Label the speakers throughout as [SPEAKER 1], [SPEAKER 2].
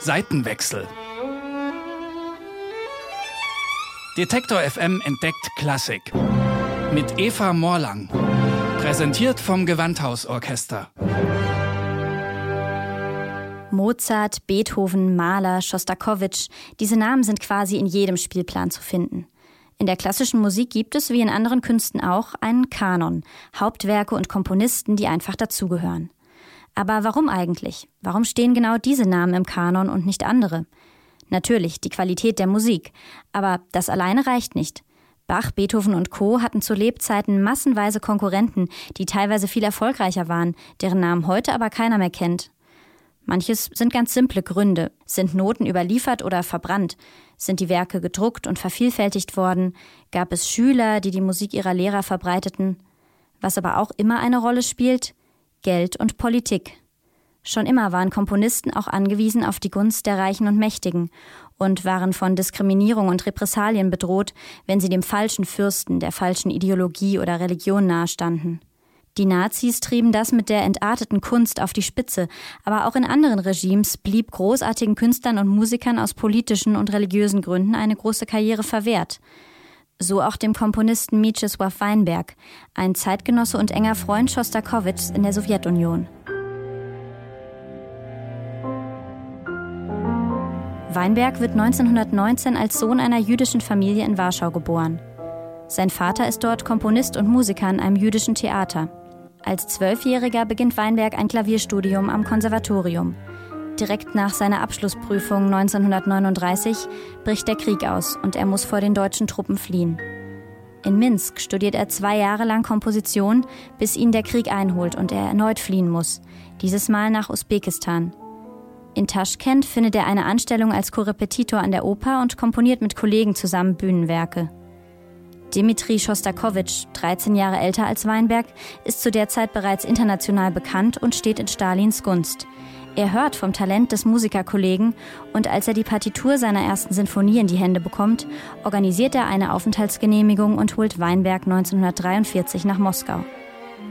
[SPEAKER 1] Seitenwechsel. Detektor FM entdeckt Klassik. Mit Eva Morlang. Präsentiert vom Gewandhausorchester.
[SPEAKER 2] Mozart, Beethoven, Mahler, Schostakowitsch, diese Namen sind quasi in jedem Spielplan zu finden. In der klassischen Musik gibt es, wie in anderen Künsten auch, einen Kanon, Hauptwerke und Komponisten, die einfach dazugehören. Aber warum eigentlich? Warum stehen genau diese Namen im Kanon und nicht andere? Natürlich die Qualität der Musik, aber das alleine reicht nicht. Bach, Beethoven und Co. hatten zu Lebzeiten massenweise Konkurrenten, die teilweise viel erfolgreicher waren, deren Namen heute aber keiner mehr kennt. Manches sind ganz simple Gründe. Sind Noten überliefert oder verbrannt? Sind die Werke gedruckt und vervielfältigt worden? Gab es Schüler, die die Musik ihrer Lehrer verbreiteten? Was aber auch immer eine Rolle spielt? Geld und Politik. Schon immer waren Komponisten auch angewiesen auf die Gunst der Reichen und Mächtigen und waren von Diskriminierung und Repressalien bedroht, wenn sie dem falschen Fürsten, der falschen Ideologie oder Religion nahestanden. Die Nazis trieben das mit der entarteten Kunst auf die Spitze, aber auch in anderen Regimes blieb großartigen Künstlern und Musikern aus politischen und religiösen Gründen eine große Karriere verwehrt. So auch dem Komponisten Mieczysław Weinberg, ein Zeitgenosse und enger Freund Schostakowitschs in der Sowjetunion. Weinberg wird 1919 als Sohn einer jüdischen Familie in Warschau geboren. Sein Vater ist dort Komponist und Musiker an einem jüdischen Theater. Als Zwölfjähriger beginnt Weinberg ein Klavierstudium am Konservatorium. Direkt nach seiner Abschlussprüfung 1939 bricht der Krieg aus und er muss vor den deutschen Truppen fliehen. In Minsk studiert er zwei Jahre lang Komposition, bis ihn der Krieg einholt und er erneut fliehen muss, dieses Mal nach Usbekistan. In Taschkent findet er eine Anstellung als Korrepetitor an der Oper und komponiert mit Kollegen zusammen Bühnenwerke. Dimitri Schostakowitsch, 13 Jahre älter als Weinberg, ist zu der Zeit bereits international bekannt und steht in Stalins Gunst. Er hört vom Talent des Musikerkollegen und als er die Partitur seiner ersten Sinfonie in die Hände bekommt, organisiert er eine Aufenthaltsgenehmigung und holt Weinberg 1943 nach Moskau.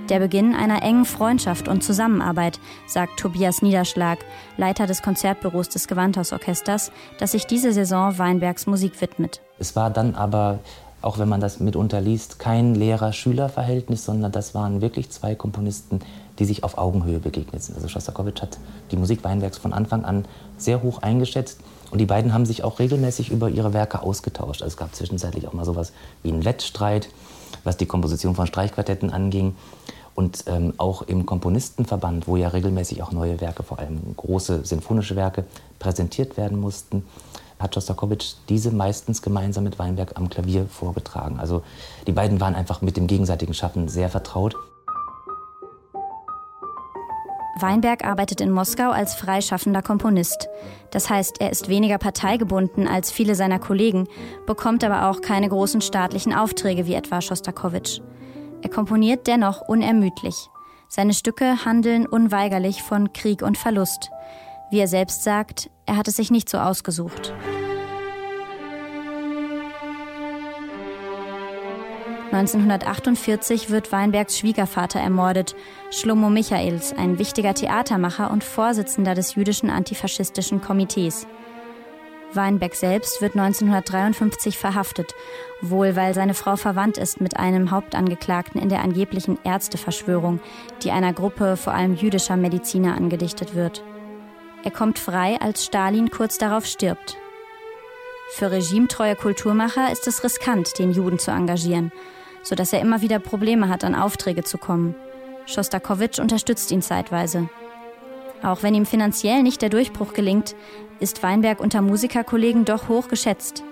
[SPEAKER 2] Der Beginn einer engen Freundschaft und Zusammenarbeit, sagt Tobias Niederschlag, Leiter des Konzertbüros des Gewandhausorchesters, das sich diese Saison Weinbergs Musik widmet.
[SPEAKER 3] Es war dann aber auch wenn man das mitunter liest, kein Lehrer-Schüler-Verhältnis, sondern das waren wirklich zwei Komponisten, die sich auf Augenhöhe begegnet sind. Also Schostakowitsch hat die Musik Weinbergs von Anfang an sehr hoch eingeschätzt und die beiden haben sich auch regelmäßig über ihre Werke ausgetauscht. Also es gab zwischenzeitlich auch mal sowas wie einen Wettstreit, was die Komposition von Streichquartetten anging. Und ähm, auch im Komponistenverband, wo ja regelmäßig auch neue Werke, vor allem große sinfonische Werke, präsentiert werden mussten, hat Schostakowitsch diese meistens gemeinsam mit Weinberg am Klavier vorgetragen. Also die beiden waren einfach mit dem gegenseitigen Schaffen sehr vertraut.
[SPEAKER 2] Weinberg arbeitet in Moskau als freischaffender Komponist. Das heißt, er ist weniger parteigebunden als viele seiner Kollegen, bekommt aber auch keine großen staatlichen Aufträge wie etwa Schostakowitsch. Er komponiert dennoch unermüdlich. Seine Stücke handeln unweigerlich von Krieg und Verlust. Wie er selbst sagt, er hat es sich nicht so ausgesucht. 1948 wird Weinbergs Schwiegervater ermordet, Schlomo Michaels, ein wichtiger Theatermacher und Vorsitzender des jüdischen antifaschistischen Komitees. Weinberg selbst wird 1953 verhaftet, wohl weil seine Frau verwandt ist mit einem Hauptangeklagten in der angeblichen Ärzteverschwörung, die einer Gruppe vor allem jüdischer Mediziner angedichtet wird. Er kommt frei, als Stalin kurz darauf stirbt. Für regimetreue Kulturmacher ist es riskant, den Juden zu engagieren, sodass er immer wieder Probleme hat, an Aufträge zu kommen. Schostakowitsch unterstützt ihn zeitweise. Auch wenn ihm finanziell nicht der Durchbruch gelingt, ist Weinberg unter Musikerkollegen doch hoch geschätzt.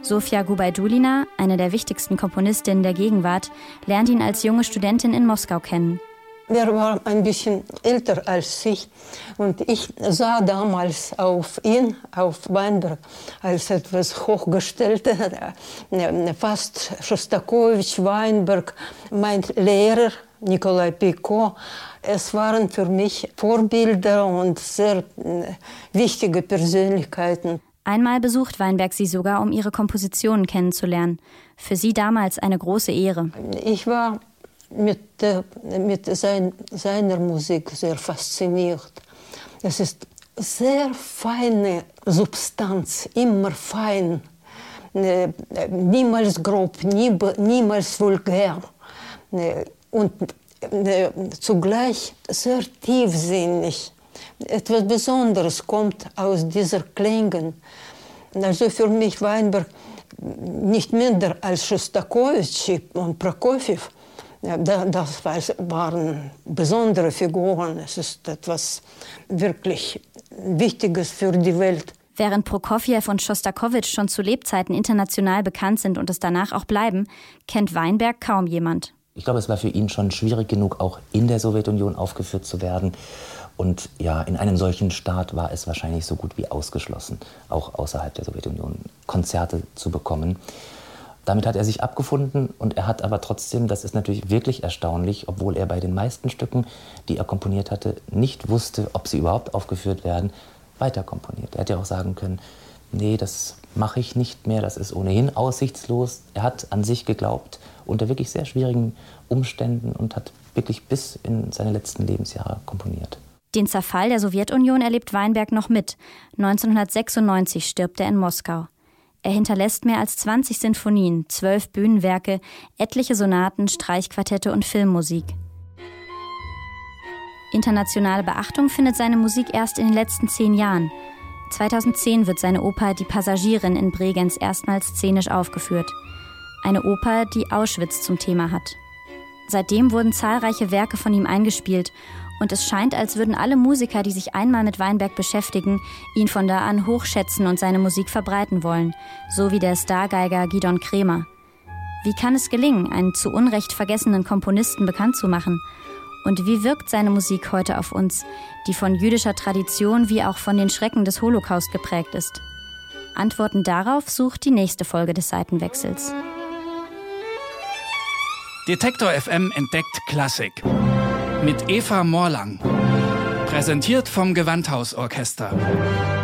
[SPEAKER 2] Sofia Gubaidulina, eine der wichtigsten Komponistinnen der Gegenwart, lernt ihn als junge Studentin in Moskau kennen.
[SPEAKER 4] Er war ein bisschen älter als ich und ich sah damals auf ihn, auf Weinberg, als etwas Hochgestellte, äh, fast Schostakowitsch, Weinberg, mein Lehrer Nikolai Picot. Es waren für mich Vorbilder und sehr äh, wichtige Persönlichkeiten.
[SPEAKER 2] Einmal besucht Weinberg sie sogar, um ihre Kompositionen kennenzulernen. Für sie damals eine große Ehre.
[SPEAKER 4] Ich war mit, mit sein, seiner Musik sehr fasziniert. Es ist sehr feine Substanz, immer fein, äh, niemals grob, nie, niemals vulgär äh, und äh, zugleich sehr tiefsinnig. Etwas Besonderes kommt aus dieser Klingen. Also für mich Weinberg nicht minder als Schostakowitsch und Prokofjew. Das waren besondere Figuren. Es ist etwas wirklich Wichtiges für die Welt.
[SPEAKER 2] Während Prokofjew und Schostakowitsch schon zu Lebzeiten international bekannt sind und es danach auch bleiben, kennt Weinberg kaum jemand.
[SPEAKER 3] Ich glaube, es war für ihn schon schwierig genug, auch in der Sowjetunion aufgeführt zu werden. Und ja, in einem solchen Staat war es wahrscheinlich so gut wie ausgeschlossen, auch außerhalb der Sowjetunion Konzerte zu bekommen. Damit hat er sich abgefunden und er hat aber trotzdem, das ist natürlich wirklich erstaunlich, obwohl er bei den meisten Stücken, die er komponiert hatte, nicht wusste, ob sie überhaupt aufgeführt werden, weiter komponiert. Er hätte ja auch sagen können, nee, das mache ich nicht mehr, das ist ohnehin aussichtslos. Er hat an sich geglaubt, unter wirklich sehr schwierigen Umständen und hat wirklich bis in seine letzten Lebensjahre komponiert.
[SPEAKER 2] Den Zerfall der Sowjetunion erlebt Weinberg noch mit. 1996 stirbt er in Moskau. Er hinterlässt mehr als 20 Sinfonien, zwölf Bühnenwerke, etliche Sonaten, Streichquartette und Filmmusik. Internationale Beachtung findet seine Musik erst in den letzten zehn Jahren. 2010 wird seine Oper Die Passagierin in Bregenz erstmals szenisch aufgeführt. Eine Oper, die Auschwitz zum Thema hat. Seitdem wurden zahlreiche Werke von ihm eingespielt und es scheint, als würden alle Musiker, die sich einmal mit Weinberg beschäftigen, ihn von da an hochschätzen und seine Musik verbreiten wollen, so wie der Stargeiger Gidon Kremer. Wie kann es gelingen, einen zu Unrecht vergessenen Komponisten bekannt zu machen? Und wie wirkt seine Musik heute auf uns, die von jüdischer Tradition wie auch von den Schrecken des Holocaust geprägt ist? Antworten darauf sucht die nächste Folge des Seitenwechsels.
[SPEAKER 1] Detektor FM entdeckt Klassik mit Eva Morlang. Präsentiert vom Gewandhausorchester.